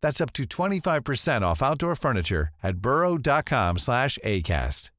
That's up to 25% off outdoor furniture at burrow.com slash ACAST.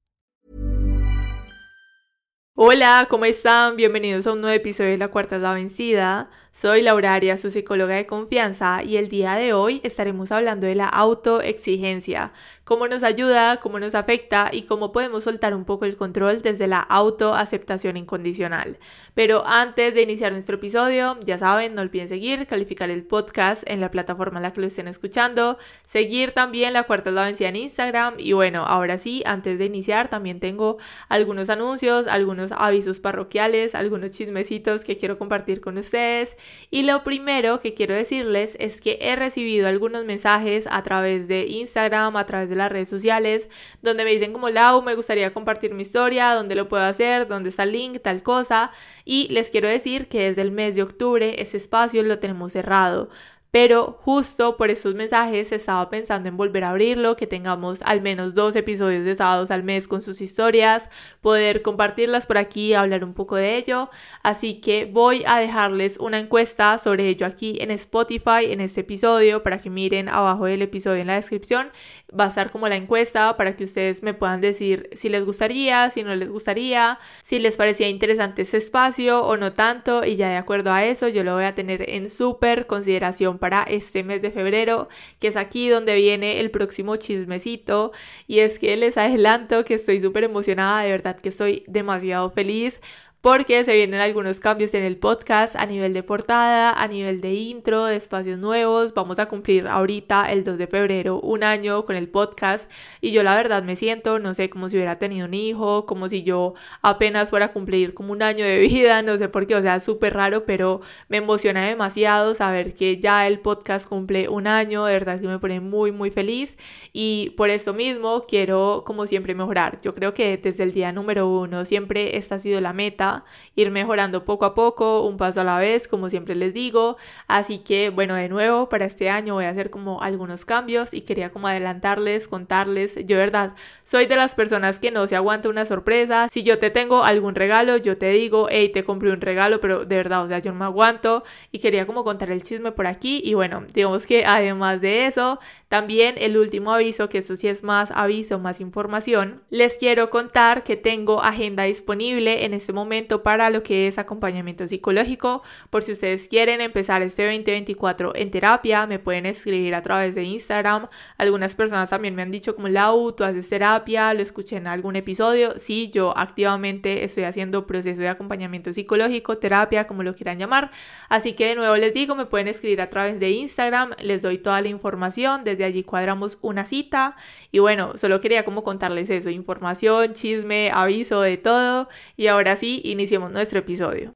Hola, ¿cómo están? Bienvenidos a un nuevo episodio de La Cuarta es la Vencida. Soy Laura Arias, su psicóloga de confianza, y el día de hoy estaremos hablando de la autoexigencia, cómo nos ayuda, cómo nos afecta y cómo podemos soltar un poco el control desde la autoaceptación incondicional. Pero antes de iniciar nuestro episodio, ya saben, no olviden seguir, calificar el podcast en la plataforma en la que lo estén escuchando, seguir también La Cuarta es la Vencida en Instagram y bueno, ahora sí, antes de iniciar también tengo algunos anuncios, algunos avisos parroquiales, algunos chismecitos que quiero compartir con ustedes y lo primero que quiero decirles es que he recibido algunos mensajes a través de Instagram, a través de las redes sociales, donde me dicen como Lau, me gustaría compartir mi historia, dónde lo puedo hacer, dónde está el link, tal cosa. Y les quiero decir que desde el mes de octubre ese espacio lo tenemos cerrado pero justo por esos mensajes estaba pensando en volver a abrirlo, que tengamos al menos dos episodios de sábados al mes con sus historias, poder compartirlas por aquí, hablar un poco de ello. Así que voy a dejarles una encuesta sobre ello aquí en Spotify en este episodio para que miren abajo del episodio en la descripción. Va a estar como la encuesta para que ustedes me puedan decir si les gustaría, si no les gustaría, si les parecía interesante ese espacio o no tanto y ya de acuerdo a eso yo lo voy a tener en súper consideración para este mes de febrero, que es aquí donde viene el próximo chismecito. Y es que les adelanto que estoy súper emocionada, de verdad que estoy demasiado feliz porque se vienen algunos cambios en el podcast a nivel de portada, a nivel de intro, de espacios nuevos. Vamos a cumplir ahorita el 2 de febrero un año con el podcast y yo la verdad me siento, no sé, como si hubiera tenido un hijo, como si yo apenas fuera a cumplir como un año de vida, no sé por qué, o sea, súper raro, pero me emociona demasiado saber que ya el podcast cumple un año, de verdad que me pone muy, muy feliz y por eso mismo quiero como siempre mejorar. Yo creo que desde el día número uno siempre esta ha sido la meta ir mejorando poco a poco, un paso a la vez, como siempre les digo. Así que, bueno, de nuevo, para este año voy a hacer como algunos cambios y quería como adelantarles, contarles. Yo, verdad, soy de las personas que no se aguanta una sorpresa. Si yo te tengo algún regalo, yo te digo, hey, te compré un regalo, pero de verdad, o sea, yo no me aguanto y quería como contar el chisme por aquí. Y bueno, digamos que además de eso, también el último aviso, que eso sí es más aviso, más información, les quiero contar que tengo agenda disponible en este momento para lo que es acompañamiento psicológico. Por si ustedes quieren empezar este 2024 en terapia, me pueden escribir a través de Instagram. Algunas personas también me han dicho como Lau, tú haces terapia, lo escuché en algún episodio. Sí, yo activamente estoy haciendo proceso de acompañamiento psicológico, terapia, como lo quieran llamar. Así que de nuevo les digo, me pueden escribir a través de Instagram, les doy toda la información, desde allí cuadramos una cita. Y bueno, solo quería como contarles eso, información, chisme, aviso de todo. Y ahora sí, iniciemos nuestro episodio.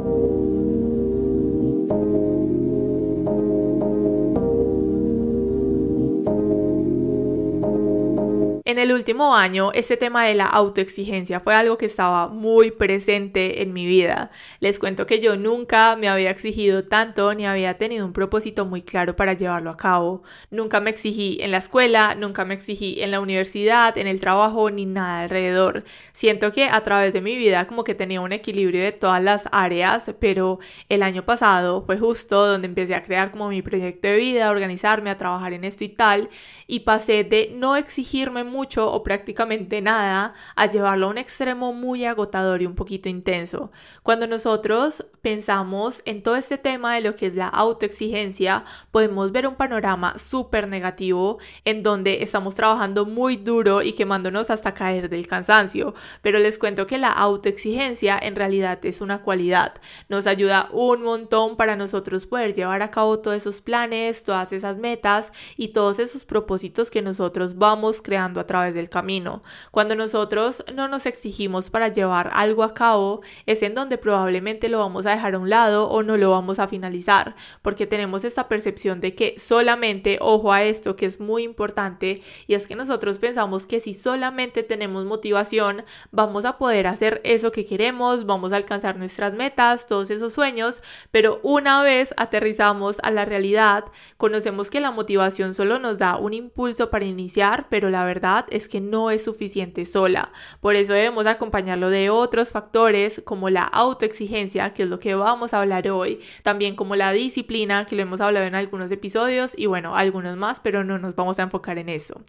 En el último año, este tema de la autoexigencia fue algo que estaba muy presente en mi vida. Les cuento que yo nunca me había exigido tanto ni había tenido un propósito muy claro para llevarlo a cabo. Nunca me exigí en la escuela, nunca me exigí en la universidad, en el trabajo, ni nada alrededor. Siento que a través de mi vida como que tenía un equilibrio de todas las áreas, pero el año pasado fue justo donde empecé a crear como mi proyecto de vida, a organizarme, a trabajar en esto y tal, y pasé de no exigirme mucho o prácticamente nada a llevarlo a un extremo muy agotador y un poquito intenso. Cuando nosotros pensamos en todo este tema de lo que es la autoexigencia, podemos ver un panorama súper negativo en donde estamos trabajando muy duro y quemándonos hasta caer del cansancio. Pero les cuento que la autoexigencia en realidad es una cualidad. Nos ayuda un montón para nosotros poder llevar a cabo todos esos planes, todas esas metas y todos esos propósitos que nosotros vamos creando a través del camino. Cuando nosotros no nos exigimos para llevar algo a cabo, es en donde probablemente lo vamos a dejar a un lado o no lo vamos a finalizar, porque tenemos esta percepción de que solamente, ojo a esto que es muy importante, y es que nosotros pensamos que si solamente tenemos motivación, vamos a poder hacer eso que queremos, vamos a alcanzar nuestras metas, todos esos sueños, pero una vez aterrizamos a la realidad, conocemos que la motivación solo nos da un impulso para iniciar, pero la verdad es que no es suficiente sola. Por eso debemos acompañarlo de otros factores como la autoexigencia, que es lo que vamos a hablar hoy, también como la disciplina, que lo hemos hablado en algunos episodios y bueno, algunos más, pero no nos vamos a enfocar en eso.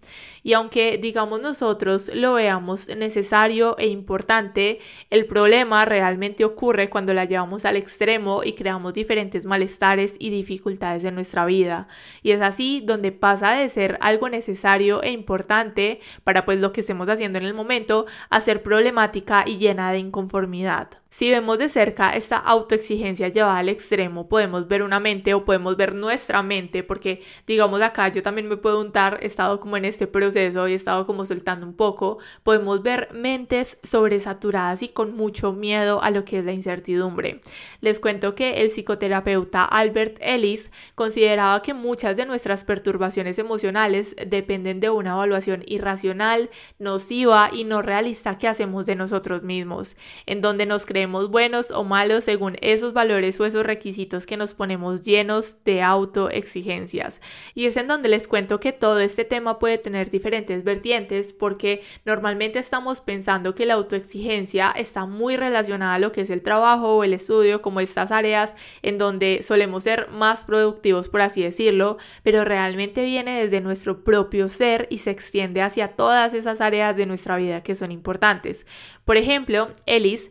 Y aunque digamos nosotros lo veamos necesario e importante, el problema realmente ocurre cuando la llevamos al extremo y creamos diferentes malestares y dificultades en nuestra vida. Y es así donde pasa de ser algo necesario e importante para pues lo que estemos haciendo en el momento a ser problemática y llena de inconformidad. Si vemos de cerca esta autoexigencia llevada al extremo, podemos ver una mente o podemos ver nuestra mente, porque digamos acá yo también me puedo untar, he estado como en este proceso y he estado como soltando un poco, podemos ver mentes sobresaturadas y con mucho miedo a lo que es la incertidumbre. Les cuento que el psicoterapeuta Albert Ellis consideraba que muchas de nuestras perturbaciones emocionales dependen de una evaluación irracional, nociva y no realista que hacemos de nosotros mismos, en donde nos creemos buenos o malos según esos valores o esos requisitos que nos ponemos llenos de autoexigencias. Y es en donde les cuento que todo este tema puede tener diferentes vertientes porque normalmente estamos pensando que la autoexigencia está muy relacionada a lo que es el trabajo o el estudio, como estas áreas en donde solemos ser más productivos, por así decirlo, pero realmente viene desde nuestro propio ser y se extiende hacia todas esas áreas de nuestra vida que son importantes. Por ejemplo, Ellis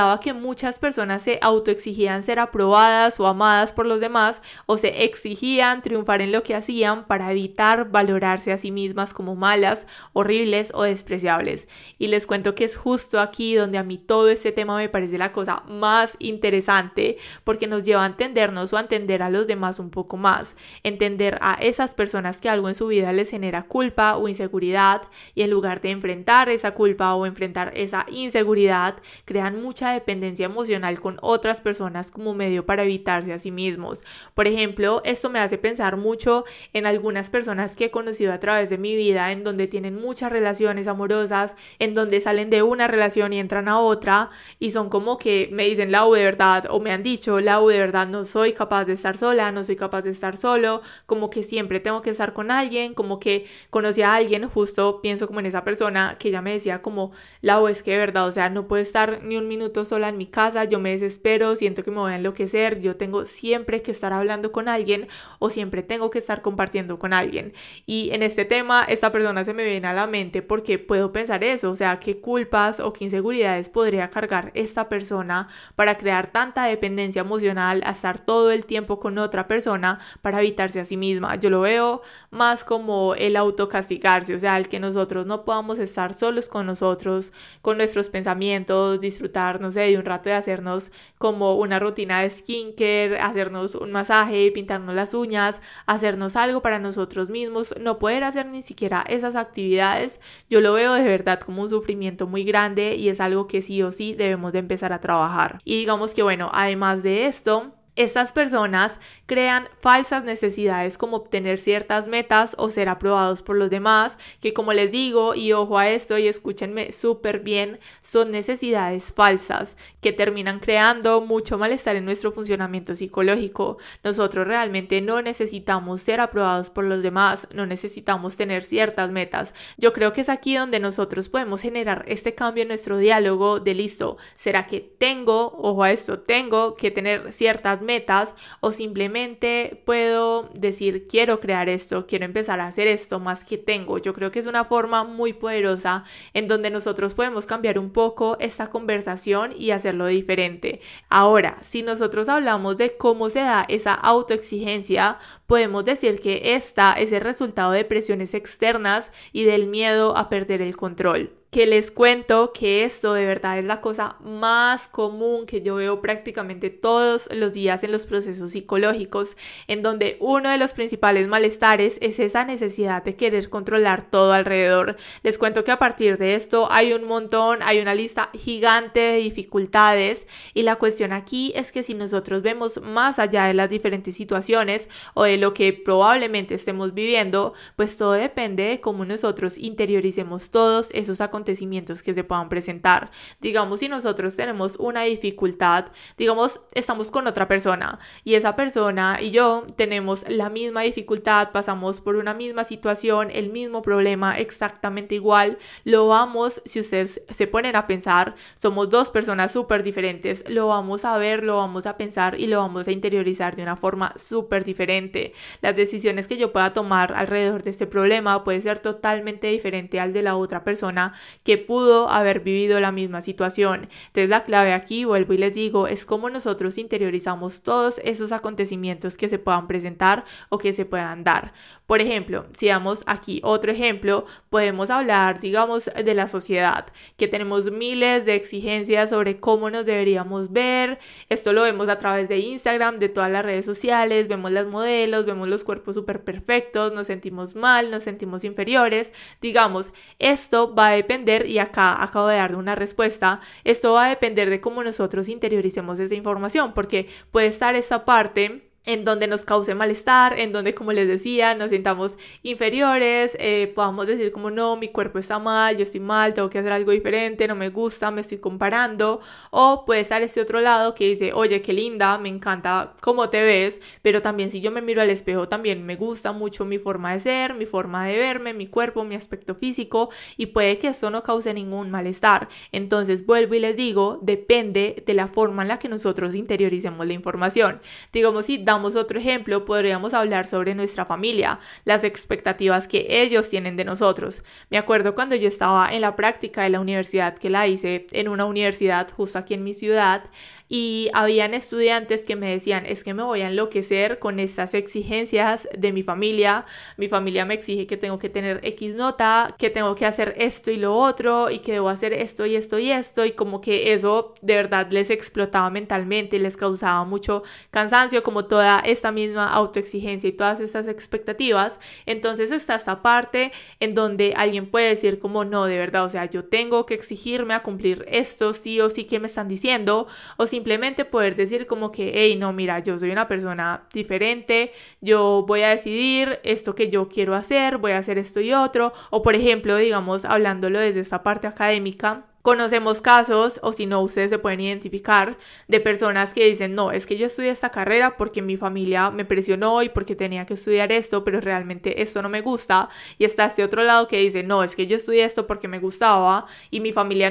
señalaba que muchas personas se autoexigían ser aprobadas o amadas por los demás o se exigían triunfar en lo que hacían para evitar valorarse a sí mismas como malas, horribles o despreciables. Y les cuento que es justo aquí donde a mí todo este tema me parece la cosa más interesante porque nos lleva a entendernos o a entender a los demás un poco más, entender a esas personas que algo en su vida les genera culpa o inseguridad y en lugar de enfrentar esa culpa o enfrentar esa inseguridad, crean mucha dependencia emocional con otras personas como medio para evitarse a sí mismos. Por ejemplo, esto me hace pensar mucho en algunas personas que he conocido a través de mi vida en donde tienen muchas relaciones amorosas, en donde salen de una relación y entran a otra y son como que me dicen Lau de verdad o me han dicho Lau de verdad no soy capaz de estar sola, no soy capaz de estar solo, como que siempre tengo que estar con alguien, como que conocí a alguien, justo pienso como en esa persona que ya me decía como Lau es que de verdad, o sea, no puedo estar ni un minuto sola en mi casa, yo me desespero, siento que me voy a enloquecer, yo tengo siempre que estar hablando con alguien o siempre tengo que estar compartiendo con alguien. Y en este tema, esta persona se me viene a la mente porque puedo pensar eso, o sea, qué culpas o qué inseguridades podría cargar esta persona para crear tanta dependencia emocional a estar todo el tiempo con otra persona para evitarse a sí misma. Yo lo veo más como el autocastigarse, o sea, el que nosotros no podamos estar solos con nosotros, con nuestros pensamientos, disfrutar, de un rato de hacernos como una rutina de skincare, hacernos un masaje, pintarnos las uñas, hacernos algo para nosotros mismos, no poder hacer ni siquiera esas actividades, yo lo veo de verdad como un sufrimiento muy grande y es algo que sí o sí debemos de empezar a trabajar. Y digamos que bueno, además de esto, Estas personas crean falsas necesidades como obtener ciertas metas o ser aprobados por los demás, que como les digo, y ojo a esto y escúchenme súper bien, son necesidades falsas que terminan creando mucho malestar en nuestro funcionamiento psicológico. Nosotros realmente no necesitamos ser aprobados por los demás, no necesitamos tener ciertas metas. Yo creo que es aquí donde nosotros podemos generar este cambio en nuestro diálogo de listo. ¿Será que tengo, ojo a esto, tengo que tener ciertas metas? o simplemente puedo decir quiero crear esto, quiero empezar a hacer esto más que tengo. Yo creo que es una forma muy poderosa en donde nosotros podemos cambiar un poco esta conversación y hacerlo diferente. Ahora, si nosotros hablamos de cómo se da esa autoexigencia, podemos decir que esta es el resultado de presiones externas y del miedo a perder el control que les cuento que esto de verdad es la cosa más común que yo veo prácticamente todos los días en los procesos psicológicos, en donde uno de los principales malestares es esa necesidad de querer controlar todo alrededor. Les cuento que a partir de esto hay un montón, hay una lista gigante de dificultades y la cuestión aquí es que si nosotros vemos más allá de las diferentes situaciones o de lo que probablemente estemos viviendo, pues todo depende de cómo nosotros interioricemos todos esos acontecimientos acontecimientos que se puedan presentar. Digamos, si nosotros tenemos una dificultad, digamos, estamos con otra persona y esa persona y yo tenemos la misma dificultad, pasamos por una misma situación, el mismo problema, exactamente igual, lo vamos, si ustedes se ponen a pensar, somos dos personas súper diferentes, lo vamos a ver, lo vamos a pensar y lo vamos a interiorizar de una forma súper diferente. Las decisiones que yo pueda tomar alrededor de este problema puede ser totalmente diferente al de la otra persona que pudo haber vivido la misma situación. Entonces la clave aquí, vuelvo y les digo, es cómo nosotros interiorizamos todos esos acontecimientos que se puedan presentar o que se puedan dar. Por ejemplo, si damos aquí otro ejemplo, podemos hablar, digamos, de la sociedad, que tenemos miles de exigencias sobre cómo nos deberíamos ver. Esto lo vemos a través de Instagram, de todas las redes sociales, vemos las modelos, vemos los cuerpos súper perfectos, nos sentimos mal, nos sentimos inferiores. Digamos, esto va a depender, y acá acabo de dar una respuesta, esto va a depender de cómo nosotros interioricemos esa información, porque puede estar esta parte en donde nos cause malestar, en donde, como les decía, nos sintamos inferiores, eh, podamos decir como no, mi cuerpo está mal, yo estoy mal, tengo que hacer algo diferente, no me gusta, me estoy comparando, o puede estar este otro lado que dice, oye, qué linda, me encanta cómo te ves, pero también si yo me miro al espejo, también me gusta mucho mi forma de ser, mi forma de verme, mi cuerpo, mi aspecto físico, y puede que eso no cause ningún malestar. Entonces, vuelvo y les digo, depende de la forma en la que nosotros interioricemos la información. Digamos, si damos otro ejemplo, podríamos hablar sobre nuestra familia, las expectativas que ellos tienen de nosotros. Me acuerdo cuando yo estaba en la práctica de la universidad que la hice en una universidad justo aquí en mi ciudad, y habían estudiantes que me decían, es que me voy a enloquecer con estas exigencias de mi familia, mi familia me exige que tengo que tener X nota, que tengo que hacer esto y lo otro y que debo hacer esto y esto y esto y como que eso de verdad les explotaba mentalmente, les causaba mucho cansancio, como toda esta misma autoexigencia y todas estas expectativas. Entonces está esta parte en donde alguien puede decir como no, de verdad, o sea, yo tengo que exigirme a cumplir esto sí o sí que me están diciendo o si simplemente poder decir como que, hey, no, mira, yo soy una persona diferente, yo voy a decidir esto que yo quiero hacer, voy a hacer esto y otro, o por ejemplo, digamos, hablándolo desde esta parte académica, Conocemos casos, o si no, ustedes se pueden identificar, de personas que dicen, no, es que yo estudié esta carrera porque mi familia me presionó y porque tenía que estudiar esto, pero realmente esto no me gusta. Y está este otro lado que dice, no, es que yo estudié esto porque me gustaba y mi familia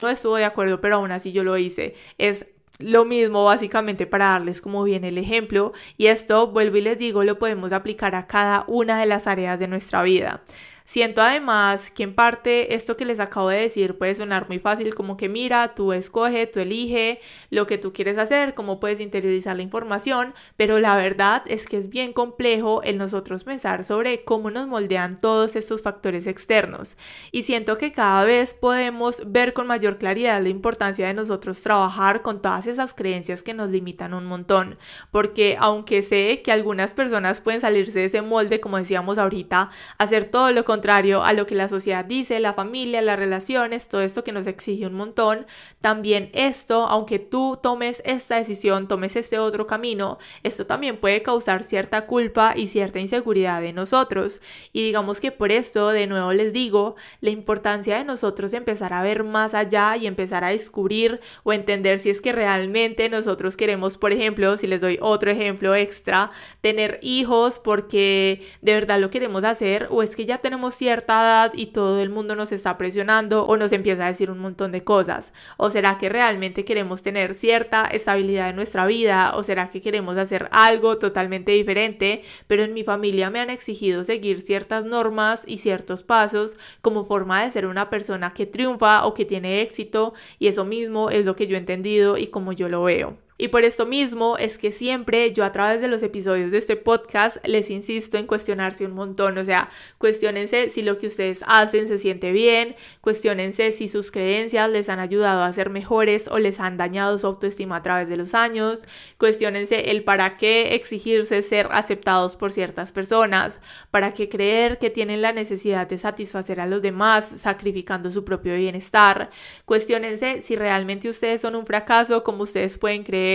No estuvo de acuerdo, pero aún así yo lo hice. Es lo mismo básicamente para darles como bien el ejemplo y esto, vuelvo y les digo, lo podemos aplicar a cada una de las áreas de nuestra vida. Siento además que en parte esto que les acabo de decir puede sonar muy fácil como que mira, tú escoge, tú elige lo que tú quieres hacer, cómo puedes interiorizar la información, pero la verdad es que es bien complejo el nosotros pensar sobre cómo nos moldean todos estos factores externos. Y siento que cada vez podemos ver con mayor claridad la importancia de nosotros trabajar con todas esas creencias que nos limitan un montón, porque aunque sé que algunas personas pueden salirse de ese molde, como decíamos ahorita, hacer todo lo contrario a lo que la sociedad dice, la familia, las relaciones, todo esto que nos exige un montón, también esto, aunque tú tomes esta decisión, tomes este otro camino, esto también puede causar cierta culpa y cierta inseguridad de nosotros. Y digamos que por esto, de nuevo les digo, la importancia de nosotros empezar a ver más allá y empezar a descubrir o entender si es que realmente nosotros queremos, por ejemplo, si les doy otro ejemplo extra, tener hijos porque de verdad lo queremos hacer o es que ya tenemos cierta edad y todo el mundo nos está presionando o nos empieza a decir un montón de cosas? ¿O será que realmente queremos tener cierta estabilidad en nuestra vida? ¿O será que queremos hacer algo totalmente diferente? Pero en mi familia me han exigido seguir ciertas normas y ciertos pasos como forma de ser una persona que triunfa o que tiene éxito y eso mismo es lo que yo he entendido y como yo lo veo. Y por esto mismo es que siempre yo a través de los episodios de este podcast les insisto en cuestionarse un montón, o sea, cuestionense si lo que ustedes hacen se siente bien, cuestionense si sus creencias les han ayudado a ser mejores o les han dañado su autoestima a través de los años, cuestionense el para qué exigirse ser aceptados por ciertas personas, para qué creer que tienen la necesidad de satisfacer a los demás sacrificando su propio bienestar, cuestionense si realmente ustedes son un fracaso como ustedes pueden creer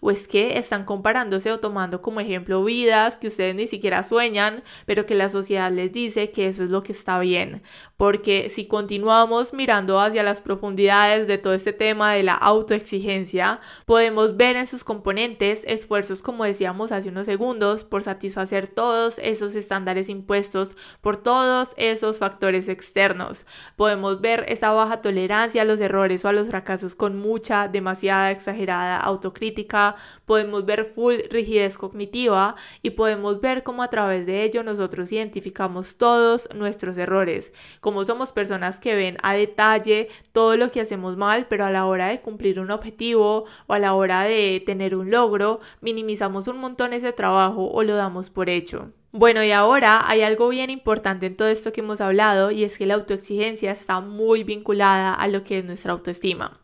o es que están comparándose o tomando como ejemplo vidas que ustedes ni siquiera sueñan, pero que la sociedad les dice que eso es lo que está bien. Porque si continuamos mirando hacia las profundidades de todo este tema de la autoexigencia, podemos ver en sus componentes esfuerzos, como decíamos hace unos segundos, por satisfacer todos esos estándares impuestos por todos esos factores externos. Podemos ver esa baja tolerancia a los errores o a los fracasos con mucha, demasiada, exagerada autoexigencia crítica, podemos ver full rigidez cognitiva y podemos ver cómo a través de ello nosotros identificamos todos nuestros errores, como somos personas que ven a detalle todo lo que hacemos mal, pero a la hora de cumplir un objetivo o a la hora de tener un logro, minimizamos un montón ese trabajo o lo damos por hecho. Bueno, y ahora hay algo bien importante en todo esto que hemos hablado y es que la autoexigencia está muy vinculada a lo que es nuestra autoestima.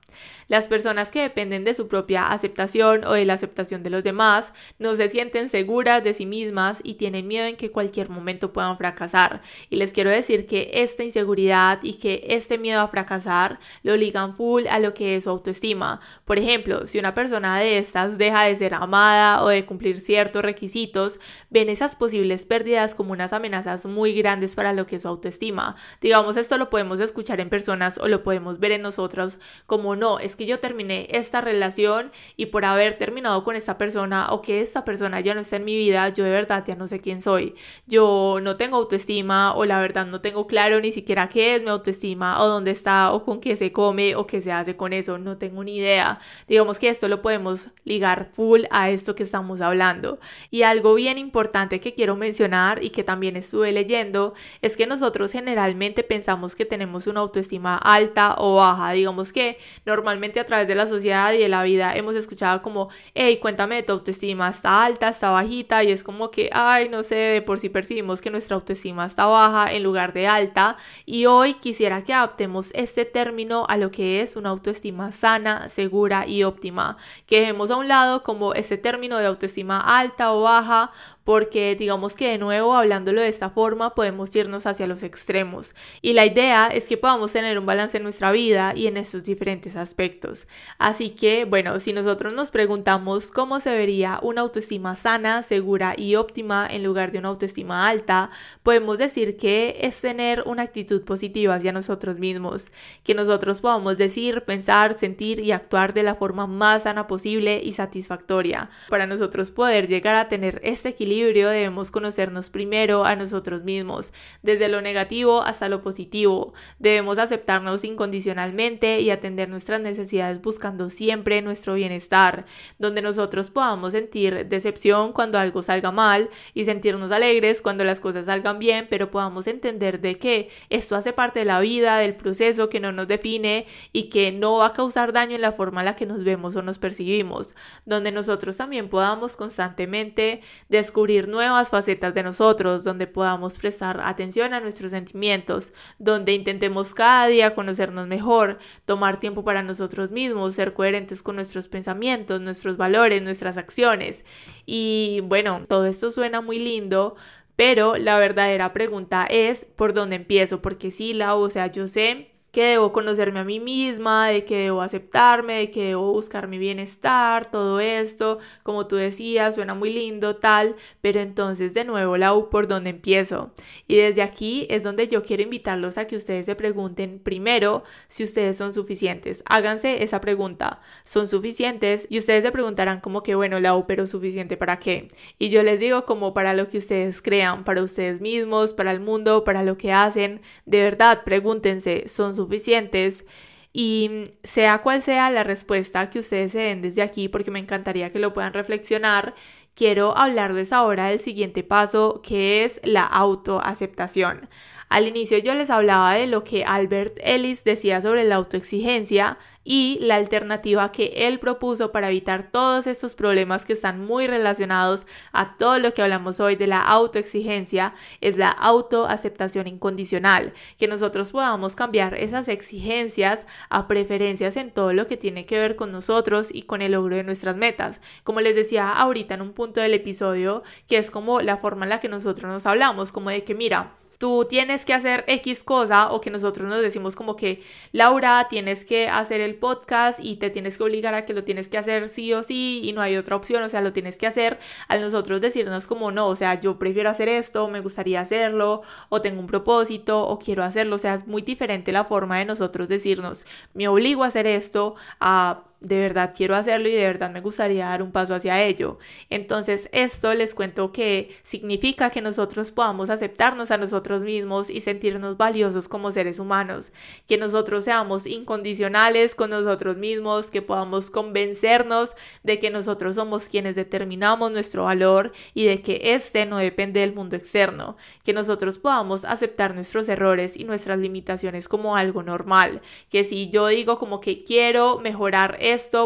Las personas que dependen de su propia aceptación o de la aceptación de los demás no se sienten seguras de sí mismas y tienen miedo en que cualquier momento puedan fracasar. Y les quiero decir que esta inseguridad y que este miedo a fracasar lo ligan full a lo que es su autoestima. Por ejemplo, si una persona de estas deja de ser amada o de cumplir ciertos requisitos, ven esas posibles pérdidas como unas amenazas muy grandes para lo que es su autoestima. Digamos, esto lo podemos escuchar en personas o lo podemos ver en nosotros como no, es que yo terminé esta relación y por haber terminado con esta persona o que esta persona ya no está en mi vida, yo de verdad ya no sé quién soy. Yo no tengo autoestima o la verdad no tengo claro ni siquiera qué es mi autoestima o dónde está o con qué se come o qué se hace con eso. No tengo ni idea. Digamos que esto lo podemos ligar full a esto que estamos hablando. Y algo bien importante que quiero mencionar y que también estuve leyendo es que nosotros generalmente pensamos que tenemos una autoestima alta o baja. Digamos que normalmente a través de la sociedad y de la vida hemos escuchado como, hey, cuéntame tu autoestima, está alta, está bajita, y es como que, ay, no sé, de por si percibimos que nuestra autoestima está baja en lugar de alta, y hoy quisiera que adaptemos este término a lo que es una autoestima sana, segura y óptima, que dejemos a un lado como este término de autoestima alta o baja, porque digamos que de nuevo hablándolo de esta forma podemos irnos hacia los extremos y la idea es que podamos tener un balance en nuestra vida y en estos diferentes aspectos. Así que bueno, si nosotros nos preguntamos cómo se vería una autoestima sana, segura y óptima en lugar de una autoestima alta, podemos decir que es tener una actitud positiva hacia nosotros mismos, que nosotros podamos decir, pensar, sentir y actuar de la forma más sana posible y satisfactoria. Para nosotros poder llegar a tener este equilibrio debemos conocernos primero a nosotros mismos, desde lo negativo hasta lo positivo. Debemos aceptarnos incondicionalmente y atender nuestras necesidades buscando siempre nuestro bienestar, donde nosotros podamos sentir decepción cuando algo salga mal y sentirnos alegres cuando las cosas salgan bien, pero podamos entender de que esto hace parte de la vida, del proceso que no nos define y que no va a causar daño en la forma en la que nos vemos o nos percibimos, donde nosotros también podamos constantemente descubrir nuevas facetas de nosotros, donde podamos prestar atención a nuestros sentimientos, donde intentemos cada día conocernos mejor, tomar tiempo para nosotros mismos, ser coherentes con nuestros pensamientos, nuestros valores, nuestras acciones. Y bueno, todo esto suena muy lindo, pero la verdadera pregunta es por dónde empiezo, porque sí, la, o sea, yo sé que debo conocerme a mí misma, de que debo aceptarme, de que debo buscar mi bienestar, todo esto, como tú decías, suena muy lindo, tal, pero entonces de nuevo, Lau, ¿por dónde empiezo? Y desde aquí es donde yo quiero invitarlos a que ustedes se pregunten primero si ustedes son suficientes. Háganse esa pregunta, ¿son suficientes? Y ustedes se preguntarán como que, bueno, Lau, pero suficiente para qué? Y yo les digo como para lo que ustedes crean, para ustedes mismos, para el mundo, para lo que hacen. De verdad, pregúntense, ¿son suficientes? Suficientes y sea cual sea la respuesta que ustedes se den desde aquí, porque me encantaría que lo puedan reflexionar, quiero hablarles ahora del siguiente paso, que es la autoaceptación. Al inicio yo les hablaba de lo que Albert Ellis decía sobre la autoexigencia y la alternativa que él propuso para evitar todos estos problemas que están muy relacionados a todo lo que hablamos hoy de la autoexigencia es la autoaceptación incondicional, que nosotros podamos cambiar esas exigencias a preferencias en todo lo que tiene que ver con nosotros y con el logro de nuestras metas. Como les decía ahorita en un punto del episodio, que es como la forma en la que nosotros nos hablamos, como de que mira, tú tienes que hacer X cosa o que nosotros nos decimos como que Laura tienes que hacer el podcast y te tienes que obligar a que lo tienes que hacer sí o sí y no hay otra opción, o sea, lo tienes que hacer, al nosotros decirnos como no, o sea, yo prefiero hacer esto, me gustaría hacerlo o tengo un propósito o quiero hacerlo, o sea, es muy diferente la forma de nosotros decirnos me obligo a hacer esto a de verdad quiero hacerlo y de verdad me gustaría dar un paso hacia ello. Entonces esto les cuento que significa que nosotros podamos aceptarnos a nosotros mismos y sentirnos valiosos como seres humanos, que nosotros seamos incondicionales con nosotros mismos, que podamos convencernos de que nosotros somos quienes determinamos nuestro valor y de que este no depende del mundo externo, que nosotros podamos aceptar nuestros errores y nuestras limitaciones como algo normal, que si yo digo como que quiero mejorar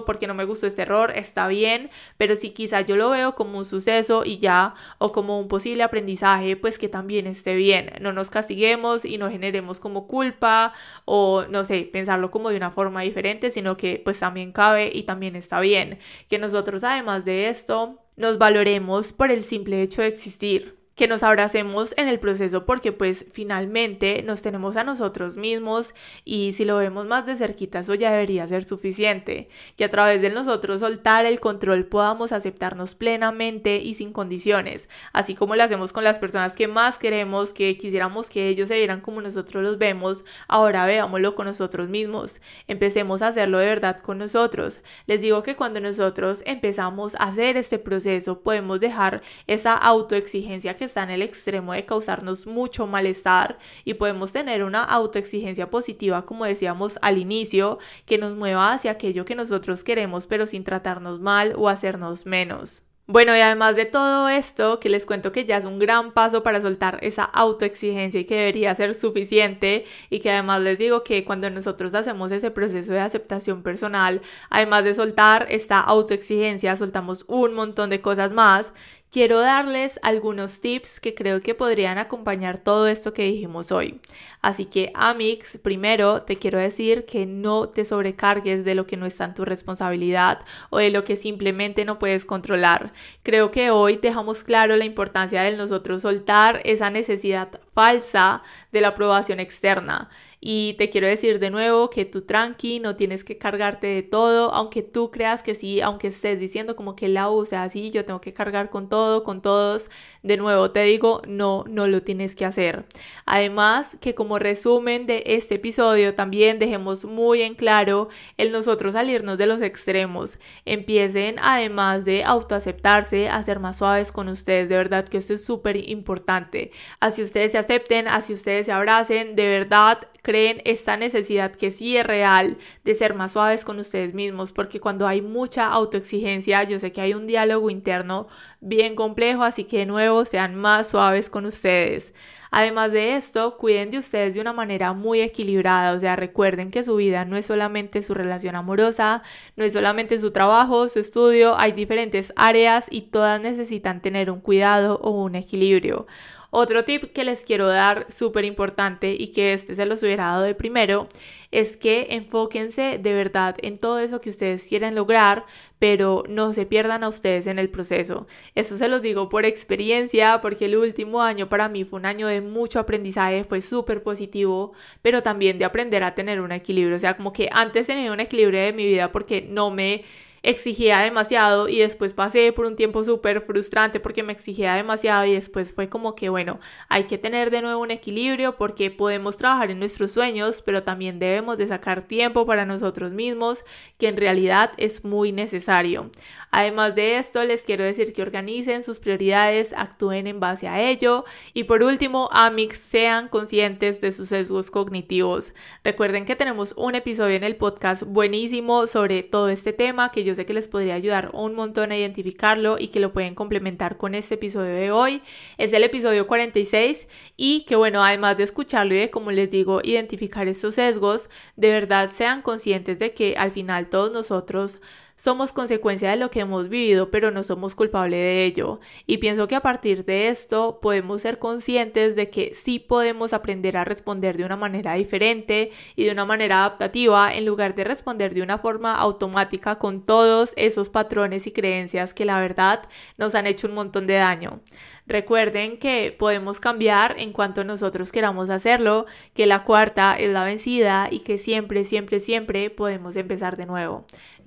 porque no me gustó este error, está bien, pero si quizá yo lo veo como un suceso y ya, o como un posible aprendizaje, pues que también esté bien, no nos castiguemos y no generemos como culpa o no sé, pensarlo como de una forma diferente, sino que pues también cabe y también está bien, que nosotros además de esto nos valoremos por el simple hecho de existir que nos abracemos en el proceso porque pues finalmente nos tenemos a nosotros mismos y si lo vemos más de cerquita eso ya debería ser suficiente, que a través de nosotros soltar el control podamos aceptarnos plenamente y sin condiciones, así como lo hacemos con las personas que más queremos, que quisiéramos que ellos se vieran como nosotros los vemos, ahora veámoslo con nosotros mismos, empecemos a hacerlo de verdad con nosotros. Les digo que cuando nosotros empezamos a hacer este proceso podemos dejar esa autoexigencia que está en el extremo de causarnos mucho malestar y podemos tener una autoexigencia positiva, como decíamos al inicio, que nos mueva hacia aquello que nosotros queremos, pero sin tratarnos mal o hacernos menos. Bueno, y además de todo esto, que les cuento que ya es un gran paso para soltar esa autoexigencia y que debería ser suficiente y que además les digo que cuando nosotros hacemos ese proceso de aceptación personal, además de soltar esta autoexigencia, soltamos un montón de cosas más quiero darles algunos tips que creo que podrían acompañar todo esto que dijimos hoy. Así que, Amix, primero te quiero decir que no te sobrecargues de lo que no está en tu responsabilidad o de lo que simplemente no puedes controlar. Creo que hoy dejamos claro la importancia de nosotros soltar esa necesidad falsa de la aprobación externa. Y te quiero decir de nuevo que tú tranqui, no tienes que cargarte de todo, aunque tú creas que sí, aunque estés diciendo como que la U sea así, yo tengo que cargar con todo, con todos. De nuevo te digo, no, no lo tienes que hacer. Además, que como resumen de este episodio, también dejemos muy en claro el nosotros salirnos de los extremos. Empiecen, además de autoaceptarse, a ser más suaves con ustedes. De verdad que esto es súper importante. Así ustedes se acepten, así ustedes se abracen, de verdad creen esta necesidad que sí es real de ser más suaves con ustedes mismos, porque cuando hay mucha autoexigencia, yo sé que hay un diálogo interno bien complejo, así que de nuevo sean más suaves con ustedes. Además de esto, cuiden de ustedes de una manera muy equilibrada, o sea, recuerden que su vida no es solamente su relación amorosa, no es solamente su trabajo, su estudio, hay diferentes áreas y todas necesitan tener un cuidado o un equilibrio. Otro tip que les quiero dar súper importante y que este se los hubiera dado de primero es que enfóquense de verdad en todo eso que ustedes quieren lograr, pero no se pierdan a ustedes en el proceso. Eso se los digo por experiencia, porque el último año para mí fue un año de mucho aprendizaje, fue súper positivo, pero también de aprender a tener un equilibrio. O sea, como que antes tenía un equilibrio de mi vida porque no me exigía demasiado y después pasé por un tiempo súper frustrante porque me exigía demasiado y después fue como que bueno, hay que tener de nuevo un equilibrio porque podemos trabajar en nuestros sueños, pero también debemos de sacar tiempo para nosotros mismos, que en realidad es muy necesario. Además de esto, les quiero decir que organicen sus prioridades, actúen en base a ello y por último, Amix, sean conscientes de sus sesgos cognitivos. Recuerden que tenemos un episodio en el podcast buenísimo sobre todo este tema que yo yo sé que les podría ayudar un montón a identificarlo y que lo pueden complementar con este episodio de hoy. Es el episodio 46 y que bueno, además de escucharlo y de, como les digo, identificar estos sesgos, de verdad sean conscientes de que al final todos nosotros somos consecuencia de lo que hemos vivido, pero no somos culpables de ello. Y pienso que a partir de esto podemos ser conscientes de que sí podemos aprender a responder de una manera diferente y de una manera adaptativa en lugar de responder de una forma automática con todos esos patrones y creencias que la verdad nos han hecho un montón de daño. Recuerden que podemos cambiar en cuanto nosotros queramos hacerlo, que la cuarta es la vencida y que siempre, siempre, siempre podemos empezar de nuevo.